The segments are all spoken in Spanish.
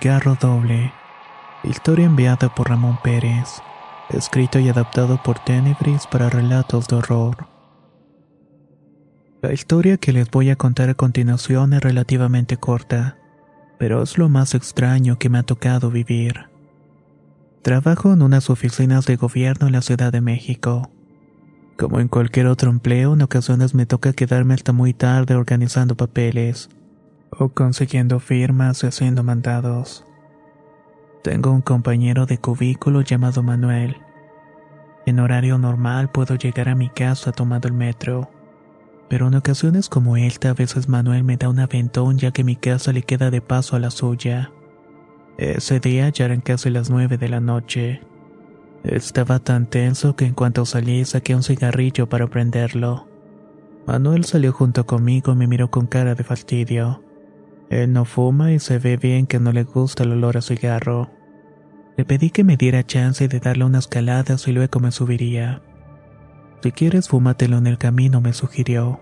Cigarro doble. Historia enviada por Ramón Pérez. Escrito y adaptado por Tenebris para relatos de horror. La historia que les voy a contar a continuación es relativamente corta, pero es lo más extraño que me ha tocado vivir. Trabajo en unas oficinas de gobierno en la Ciudad de México. Como en cualquier otro empleo, en ocasiones me toca quedarme hasta muy tarde organizando papeles o consiguiendo firmas y haciendo mandados. Tengo un compañero de cubículo llamado Manuel. En horario normal puedo llegar a mi casa tomando el metro, pero en ocasiones como esta a veces Manuel me da un aventón ya que mi casa le queda de paso a la suya. Ese día ya eran casi las nueve de la noche. Estaba tan tenso que en cuanto salí saqué un cigarrillo para prenderlo. Manuel salió junto conmigo y me miró con cara de fastidio. Él no fuma y se ve bien que no le gusta el olor a cigarro. Le pedí que me diera chance de darle unas caladas y luego me subiría. Si quieres, fúmatelo en el camino, me sugirió.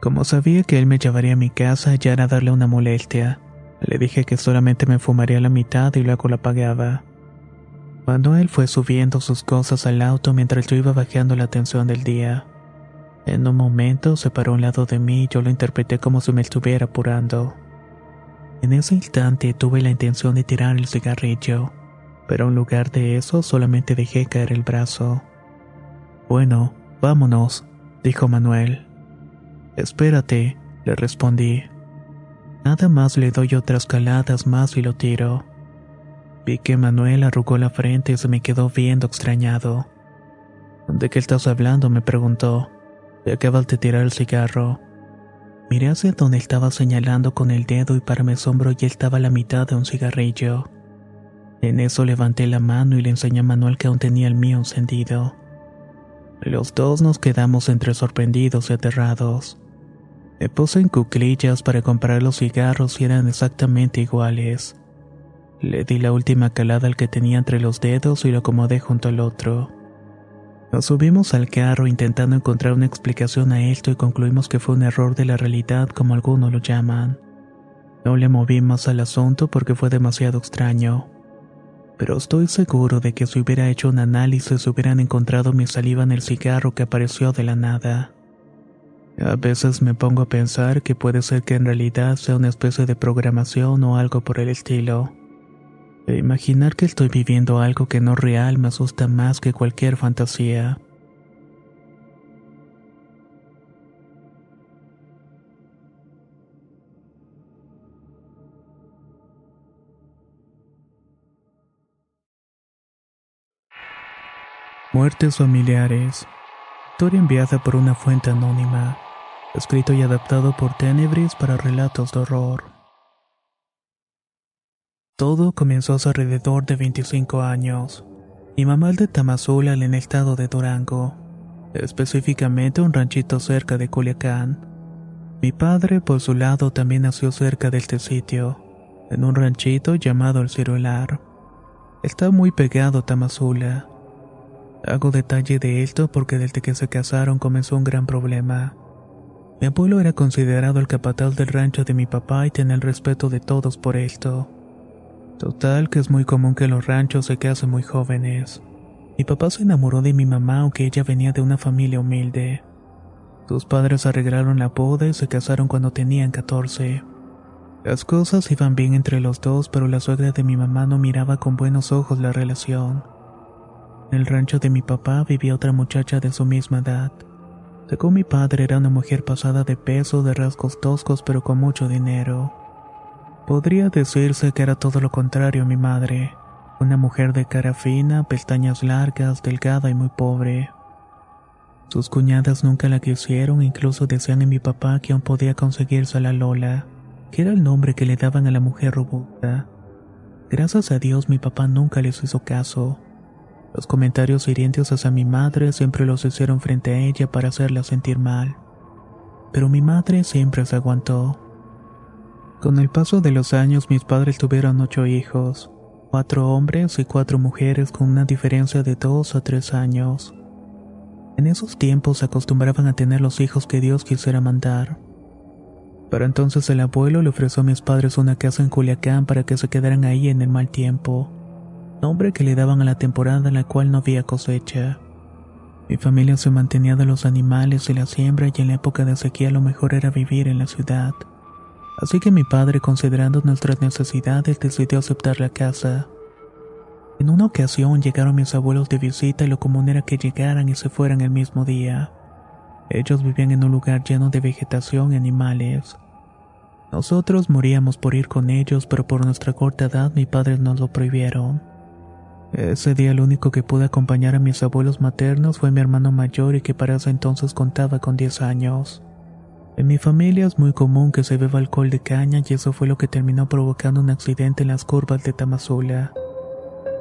Como sabía que él me llevaría a mi casa, ya era darle una molestia. Le dije que solamente me fumaría la mitad y luego la pagaba. Manuel fue subiendo sus cosas al auto mientras yo iba bajando la tensión del día. En un momento se paró a un lado de mí y yo lo interpreté como si me estuviera apurando. En ese instante tuve la intención de tirar el cigarrillo, pero en lugar de eso solamente dejé caer el brazo. Bueno, vámonos, dijo Manuel. Espérate, le respondí. Nada más le doy otras caladas más y lo tiro. Vi que Manuel arrugó la frente y se me quedó viendo extrañado. ¿De qué estás hablando? me preguntó. Le acabas de tirar el cigarro. Miré hacia donde estaba señalando con el dedo y para mi asombro ya estaba a la mitad de un cigarrillo. En eso levanté la mano y le enseñé a Manuel que aún tenía el mío encendido. Los dos nos quedamos entre sorprendidos y aterrados. Me puse en cuclillas para comprar los cigarros y eran exactamente iguales. Le di la última calada al que tenía entre los dedos y lo acomodé junto al otro. Nos subimos al carro intentando encontrar una explicación a esto y concluimos que fue un error de la realidad como algunos lo llaman. No le moví más al asunto porque fue demasiado extraño. Pero estoy seguro de que si hubiera hecho un análisis hubieran encontrado mi saliva en el cigarro que apareció de la nada. A veces me pongo a pensar que puede ser que en realidad sea una especie de programación o algo por el estilo. E imaginar que estoy viviendo algo que no es real me asusta más que cualquier fantasía. Muertes familiares. Historia enviada por una fuente anónima. Escrito y adaptado por Tenebris para relatos de horror. Todo comenzó hace alrededor de 25 años. Mi mamá es de Tamazula en el estado de Durango, específicamente un ranchito cerca de Culiacán. Mi padre, por su lado, también nació cerca de este sitio, en un ranchito llamado El Ciruelar. Está muy pegado a Tamazula. Hago detalle de esto porque desde que se casaron comenzó un gran problema. Mi abuelo era considerado el capataz del rancho de mi papá y tenía el respeto de todos por esto. Total que es muy común que los ranchos se casen muy jóvenes. Mi papá se enamoró de mi mamá aunque ella venía de una familia humilde. Sus padres arreglaron la boda y se casaron cuando tenían 14. Las cosas iban bien entre los dos, pero la suegra de mi mamá no miraba con buenos ojos la relación. En el rancho de mi papá vivía otra muchacha de su misma edad. Según mi padre era una mujer pasada de peso, de rasgos toscos, pero con mucho dinero. Podría decirse que era todo lo contrario a mi madre, una mujer de cara fina, pestañas largas, delgada y muy pobre. Sus cuñadas nunca la quisieron, incluso decían en mi papá que aún podía conseguirse a la Lola que era el nombre que le daban a la mujer robusta. Gracias a Dios mi papá nunca les hizo caso. Los comentarios hirientes hacia mi madre siempre los hicieron frente a ella para hacerla sentir mal. Pero mi madre siempre se aguantó. Con el paso de los años mis padres tuvieron ocho hijos, cuatro hombres y cuatro mujeres con una diferencia de dos a tres años. En esos tiempos se acostumbraban a tener los hijos que Dios quisiera mandar. Para entonces el abuelo le ofreció a mis padres una casa en Culiacán para que se quedaran ahí en el mal tiempo, nombre que le daban a la temporada en la cual no había cosecha. Mi familia se mantenía de los animales y la siembra y en la época de sequía lo mejor era vivir en la ciudad. Así que mi padre, considerando nuestras necesidades, decidió aceptar la casa. En una ocasión llegaron mis abuelos de visita y lo común era que llegaran y se fueran el mismo día. Ellos vivían en un lugar lleno de vegetación y animales. Nosotros moríamos por ir con ellos, pero por nuestra corta edad mi padre nos lo prohibieron. Ese día el único que pude acompañar a mis abuelos maternos fue mi hermano mayor y que para ese entonces contaba con 10 años. En mi familia es muy común que se beba alcohol de caña y eso fue lo que terminó provocando un accidente en las curvas de Tamazula.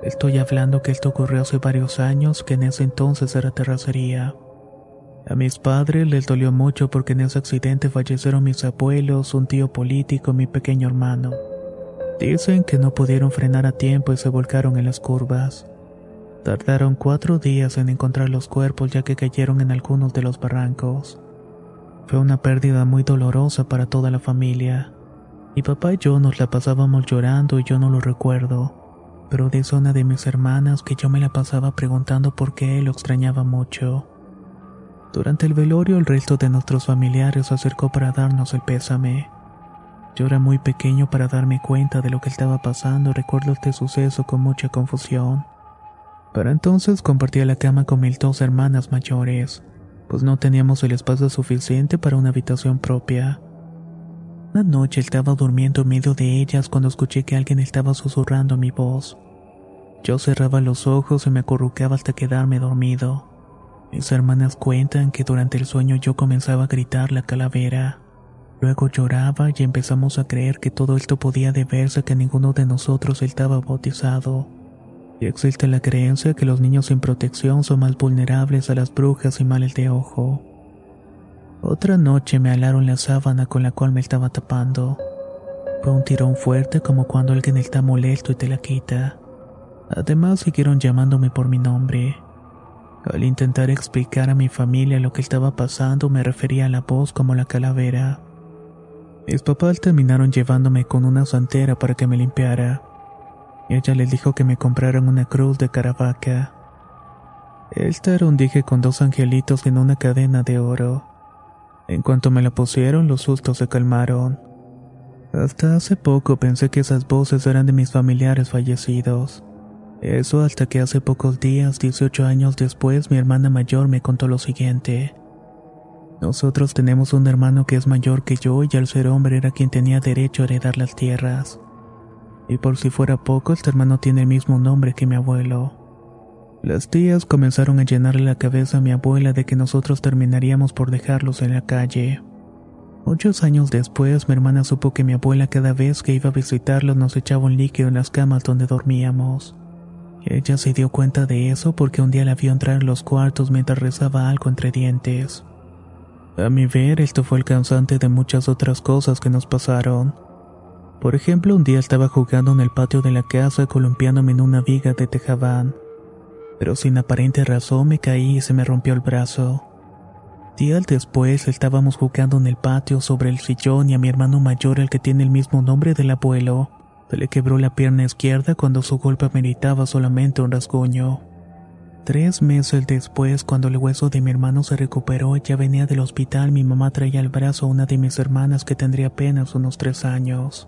Estoy hablando que esto ocurrió hace varios años, que en ese entonces era terracería. A mis padres les dolió mucho porque en ese accidente fallecieron mis abuelos, un tío político y mi pequeño hermano. Dicen que no pudieron frenar a tiempo y se volcaron en las curvas. Tardaron cuatro días en encontrar los cuerpos ya que cayeron en algunos de los barrancos. Fue una pérdida muy dolorosa para toda la familia. Mi papá y yo nos la pasábamos llorando y yo no lo recuerdo, pero dice una de mis hermanas que yo me la pasaba preguntando por qué él lo extrañaba mucho. Durante el velorio el resto de nuestros familiares se acercó para darnos el pésame. Yo era muy pequeño para darme cuenta de lo que estaba pasando, recuerdo este suceso con mucha confusión. Para entonces compartía la cama con mis dos hermanas mayores, pues no teníamos el espacio suficiente para una habitación propia. Una noche estaba durmiendo en medio de ellas cuando escuché que alguien estaba susurrando mi voz. Yo cerraba los ojos y me acurrucaba hasta quedarme dormido. Mis hermanas cuentan que durante el sueño yo comenzaba a gritar la calavera. Luego lloraba y empezamos a creer que todo esto podía deberse a que ninguno de nosotros estaba bautizado. Y existe la creencia que los niños sin protección son más vulnerables a las brujas y males de ojo. Otra noche me alaron la sábana con la cual me estaba tapando. Fue un tirón fuerte como cuando alguien está molesto y te la quita. Además siguieron llamándome por mi nombre. Al intentar explicar a mi familia lo que estaba pasando, me refería a la voz como la calavera. Mis papás terminaron llevándome con una santera para que me limpiara. Ella les dijo que me compraran una cruz de caravaca. Esta era un dije con dos angelitos en una cadena de oro. En cuanto me la pusieron, los sustos se calmaron. Hasta hace poco pensé que esas voces eran de mis familiares fallecidos. Eso hasta que hace pocos días, 18 años después, mi hermana mayor me contó lo siguiente. Nosotros tenemos un hermano que es mayor que yo y al ser hombre era quien tenía derecho a heredar las tierras. Y por si fuera poco, este hermano tiene el mismo nombre que mi abuelo. Las tías comenzaron a llenarle la cabeza a mi abuela de que nosotros terminaríamos por dejarlos en la calle. Muchos años después, mi hermana supo que mi abuela cada vez que iba a visitarlos nos echaba un líquido en las camas donde dormíamos. Ella se dio cuenta de eso porque un día la vio entrar en los cuartos mientras rezaba algo entre dientes. A mi ver, esto fue el causante de muchas otras cosas que nos pasaron. Por ejemplo, un día estaba jugando en el patio de la casa columpiándome en una viga de tejabán, pero sin aparente razón me caí y se me rompió el brazo. Días después estábamos jugando en el patio sobre el sillón y a mi hermano mayor, el que tiene el mismo nombre del abuelo, se le quebró la pierna izquierda cuando su golpe meritaba solamente un rasguño. Tres meses después, cuando el hueso de mi hermano se recuperó ya venía del hospital, mi mamá traía al brazo a una de mis hermanas que tendría apenas unos tres años.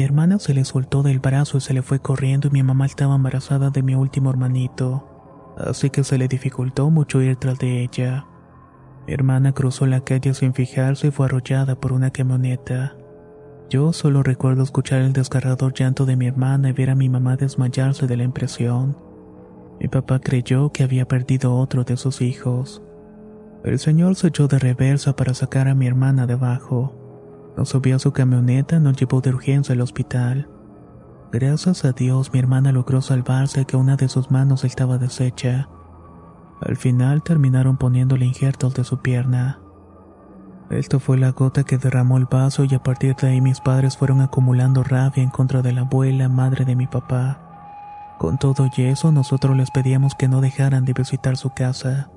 Mi hermana se le soltó del brazo y se le fue corriendo y mi mamá estaba embarazada de mi último hermanito, así que se le dificultó mucho ir tras de ella. Mi hermana cruzó la calle sin fijarse y fue arrollada por una camioneta. Yo solo recuerdo escuchar el desgarrador llanto de mi hermana y ver a mi mamá desmayarse de la impresión. Mi papá creyó que había perdido otro de sus hijos. El señor se echó de reversa para sacar a mi hermana debajo. Nos subió a su camioneta y nos llevó de urgencia al hospital. Gracias a Dios mi hermana logró salvarse que una de sus manos estaba deshecha. Al final terminaron poniéndole injertos de su pierna. Esto fue la gota que derramó el vaso y a partir de ahí mis padres fueron acumulando rabia en contra de la abuela, madre de mi papá. Con todo y eso, nosotros les pedíamos que no dejaran de visitar su casa.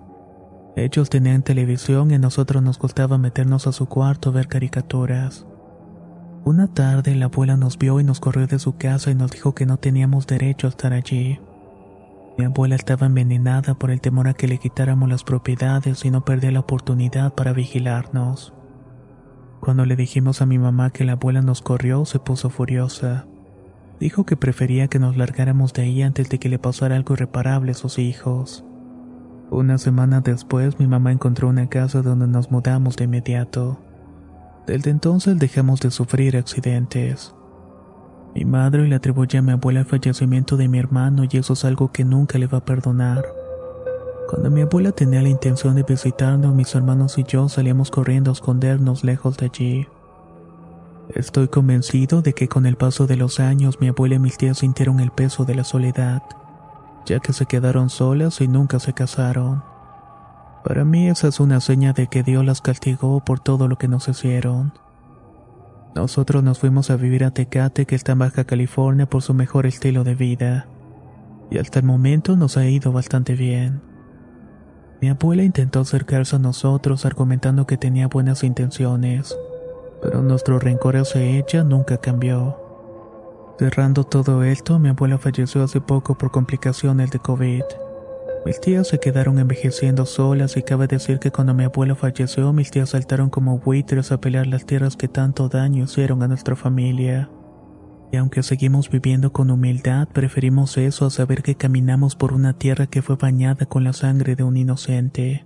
Ellos tenían televisión y a nosotros nos gustaba meternos a su cuarto a ver caricaturas. Una tarde la abuela nos vio y nos corrió de su casa y nos dijo que no teníamos derecho a estar allí. Mi abuela estaba envenenada por el temor a que le quitáramos las propiedades y no perdía la oportunidad para vigilarnos. Cuando le dijimos a mi mamá que la abuela nos corrió, se puso furiosa. Dijo que prefería que nos largáramos de ahí antes de que le pasara algo irreparable a sus hijos. Una semana después mi mamá encontró una casa donde nos mudamos de inmediato. Desde entonces dejamos de sufrir accidentes. Mi madre le atribuye a mi abuela el fallecimiento de mi hermano y eso es algo que nunca le va a perdonar. Cuando mi abuela tenía la intención de visitarnos, mis hermanos y yo salíamos corriendo a escondernos lejos de allí. Estoy convencido de que con el paso de los años mi abuela y mis tías sintieron el peso de la soledad, ya que se quedaron solas y nunca se casaron. Para mí esa es una seña de que Dios las castigó por todo lo que nos hicieron. Nosotros nos fuimos a vivir a Tecate, que está en Baja California, por su mejor estilo de vida. Y hasta el momento nos ha ido bastante bien. Mi abuela intentó acercarse a nosotros argumentando que tenía buenas intenciones, pero nuestro rencor hacia ella nunca cambió. Cerrando todo esto, mi abuela falleció hace poco por complicaciones de COVID. Mis tías se quedaron envejeciendo solas y cabe decir que cuando mi abuela falleció, mis tías saltaron como buitres a pelear las tierras que tanto daño hicieron a nuestra familia. Y aunque seguimos viviendo con humildad, preferimos eso a saber que caminamos por una tierra que fue bañada con la sangre de un inocente.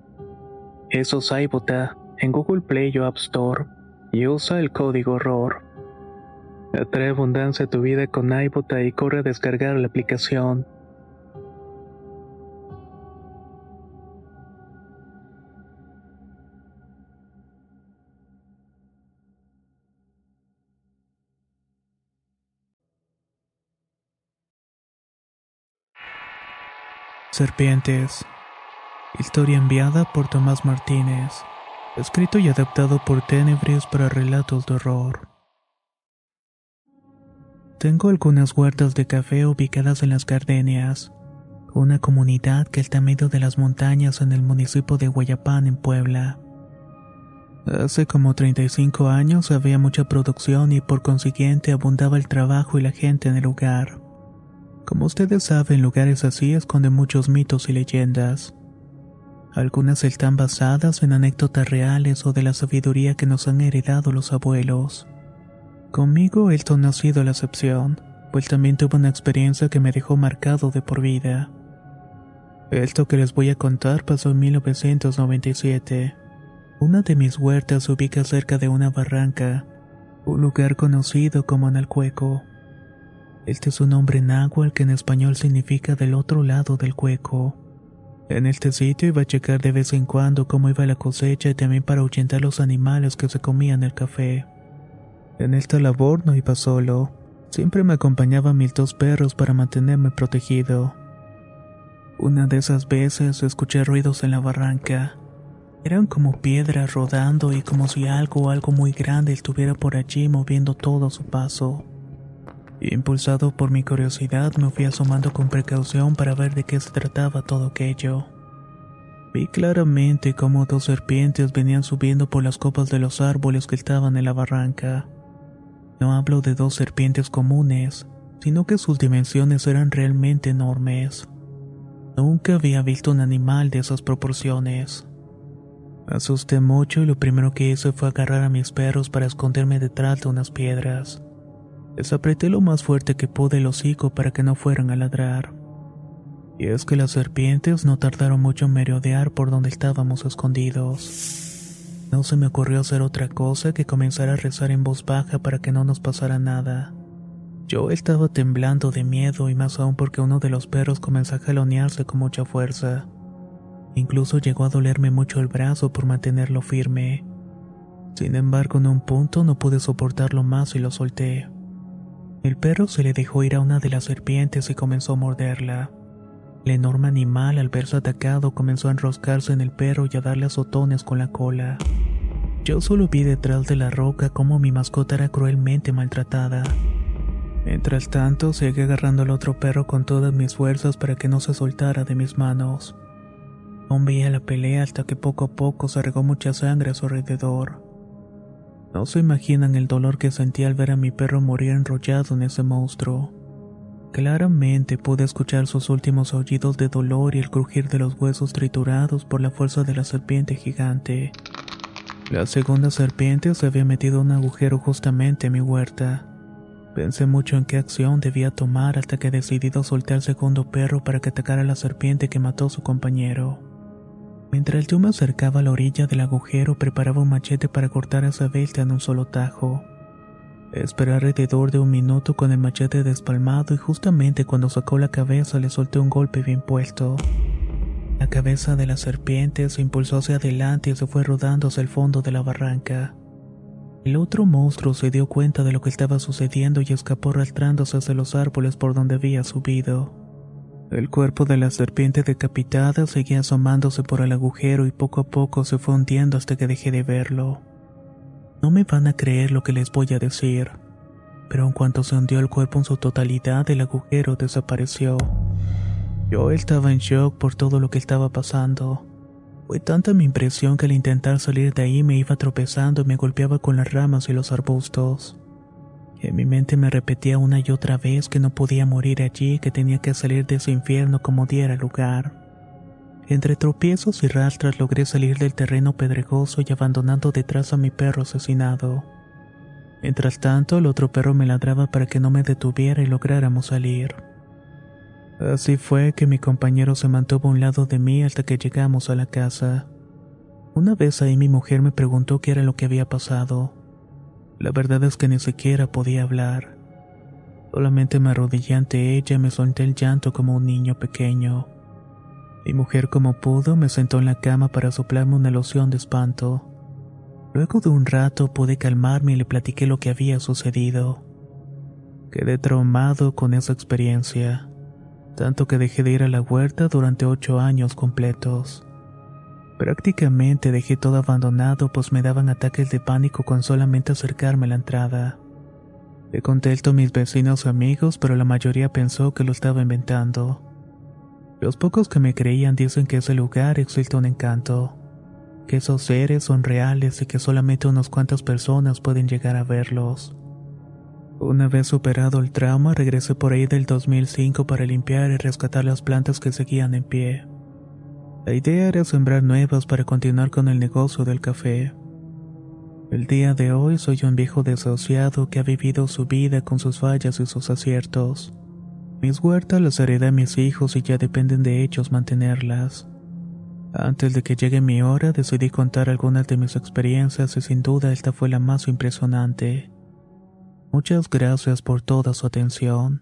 Eso es iBota en Google Play o App Store y usa el código ROR. Atrae abundancia a tu vida con iBota y corre a descargar la aplicación. Serpientes. Historia enviada por Tomás Martínez. Escrito y adaptado por Tenebris para relatos de horror. Tengo algunas huertas de café ubicadas en las Gardenias, una comunidad que está en medio de las montañas en el municipio de Guayapán, en Puebla. Hace como 35 años había mucha producción y por consiguiente abundaba el trabajo y la gente en el lugar. Como ustedes saben, lugares así esconden muchos mitos y leyendas. Algunas están basadas en anécdotas reales o de la sabiduría que nos han heredado los abuelos. Conmigo esto no ha sido la excepción, pues también tuve una experiencia que me dejó marcado de por vida. Esto que les voy a contar pasó en 1997. Una de mis huertas se ubica cerca de una barranca, un lugar conocido como Analcueco. Este es un nombre náhuatl que en español significa del otro lado del cueco. En este sitio iba a checar de vez en cuando cómo iba la cosecha y también para ahuyentar los animales que se comían el café. En esta labor no iba solo, siempre me acompañaban mis dos perros para mantenerme protegido. Una de esas veces escuché ruidos en la barranca. Eran como piedras rodando y como si algo o algo muy grande estuviera por allí moviendo todo su paso. Impulsado por mi curiosidad, me fui asomando con precaución para ver de qué se trataba todo aquello. Vi claramente cómo dos serpientes venían subiendo por las copas de los árboles que estaban en la barranca. No hablo de dos serpientes comunes, sino que sus dimensiones eran realmente enormes. Nunca había visto un animal de esas proporciones. Asusté mucho y lo primero que hice fue agarrar a mis perros para esconderme detrás de unas piedras. Les apreté lo más fuerte que pude el hocico para que no fueran a ladrar. Y es que las serpientes no tardaron mucho en merodear por donde estábamos escondidos. No se me ocurrió hacer otra cosa que comenzar a rezar en voz baja para que no nos pasara nada. Yo estaba temblando de miedo y más aún porque uno de los perros comenzó a jalonearse con mucha fuerza. Incluso llegó a dolerme mucho el brazo por mantenerlo firme. Sin embargo, en un punto no pude soportarlo más y lo solté. El perro se le dejó ir a una de las serpientes y comenzó a morderla. El enorme animal, al verse atacado, comenzó a enroscarse en el perro y a darle azotones con la cola. Yo solo vi detrás de la roca cómo mi mascota era cruelmente maltratada. Mientras tanto, seguí agarrando al otro perro con todas mis fuerzas para que no se soltara de mis manos. Aún veía la pelea hasta que poco a poco se regó mucha sangre a su alrededor. No se imaginan el dolor que sentí al ver a mi perro morir enrollado en ese monstruo. Claramente pude escuchar sus últimos aullidos de dolor y el crujir de los huesos triturados por la fuerza de la serpiente gigante. La segunda serpiente se había metido un agujero justamente en mi huerta. Pensé mucho en qué acción debía tomar hasta que decidí soltar al segundo perro para que atacara a la serpiente que mató a su compañero. Mientras yo me acercaba a la orilla del agujero, preparaba un machete para cortar esa bestia en un solo tajo. Esperé alrededor de un minuto con el machete despalmado y justamente cuando sacó la cabeza le solté un golpe bien puesto. La cabeza de la serpiente se impulsó hacia adelante y se fue rodando hacia el fondo de la barranca. El otro monstruo se dio cuenta de lo que estaba sucediendo y escapó arrastrándose hacia los árboles por donde había subido. El cuerpo de la serpiente decapitada seguía asomándose por el agujero y poco a poco se fue hundiendo hasta que dejé de verlo. No me van a creer lo que les voy a decir, pero en cuanto se hundió el cuerpo en su totalidad, el agujero desapareció. Yo estaba en shock por todo lo que estaba pasando. Fue tanta mi impresión que al intentar salir de ahí me iba tropezando y me golpeaba con las ramas y los arbustos. En mi mente me repetía una y otra vez que no podía morir allí, que tenía que salir de ese infierno como diera lugar. Entre tropiezos y rastras logré salir del terreno pedregoso y abandonando detrás a mi perro asesinado. Mientras tanto, el otro perro me ladraba para que no me detuviera y lográramos salir. Así fue que mi compañero se mantuvo a un lado de mí hasta que llegamos a la casa. Una vez ahí mi mujer me preguntó qué era lo que había pasado. La verdad es que ni siquiera podía hablar. Solamente me arrodillé ante ella y me solté el llanto como un niño pequeño. Mi mujer como pudo me sentó en la cama para soplarme una loción de espanto. Luego de un rato pude calmarme y le platiqué lo que había sucedido. Quedé traumado con esa experiencia, tanto que dejé de ir a la huerta durante ocho años completos. Prácticamente dejé todo abandonado pues me daban ataques de pánico con solamente acercarme a la entrada. Le conté esto a mis vecinos y amigos, pero la mayoría pensó que lo estaba inventando. Los pocos que me creían dicen que ese lugar existe un encanto, que esos seres son reales y que solamente unas cuantas personas pueden llegar a verlos. Una vez superado el trauma, regresé por ahí del 2005 para limpiar y rescatar las plantas que seguían en pie. La idea era sembrar nuevas para continuar con el negocio del café. El día de hoy soy un viejo desahuciado que ha vivido su vida con sus fallas y sus aciertos. Mis huertas las heredé a mis hijos y ya dependen de ellos mantenerlas. Antes de que llegue mi hora decidí contar algunas de mis experiencias y sin duda esta fue la más impresionante. Muchas gracias por toda su atención.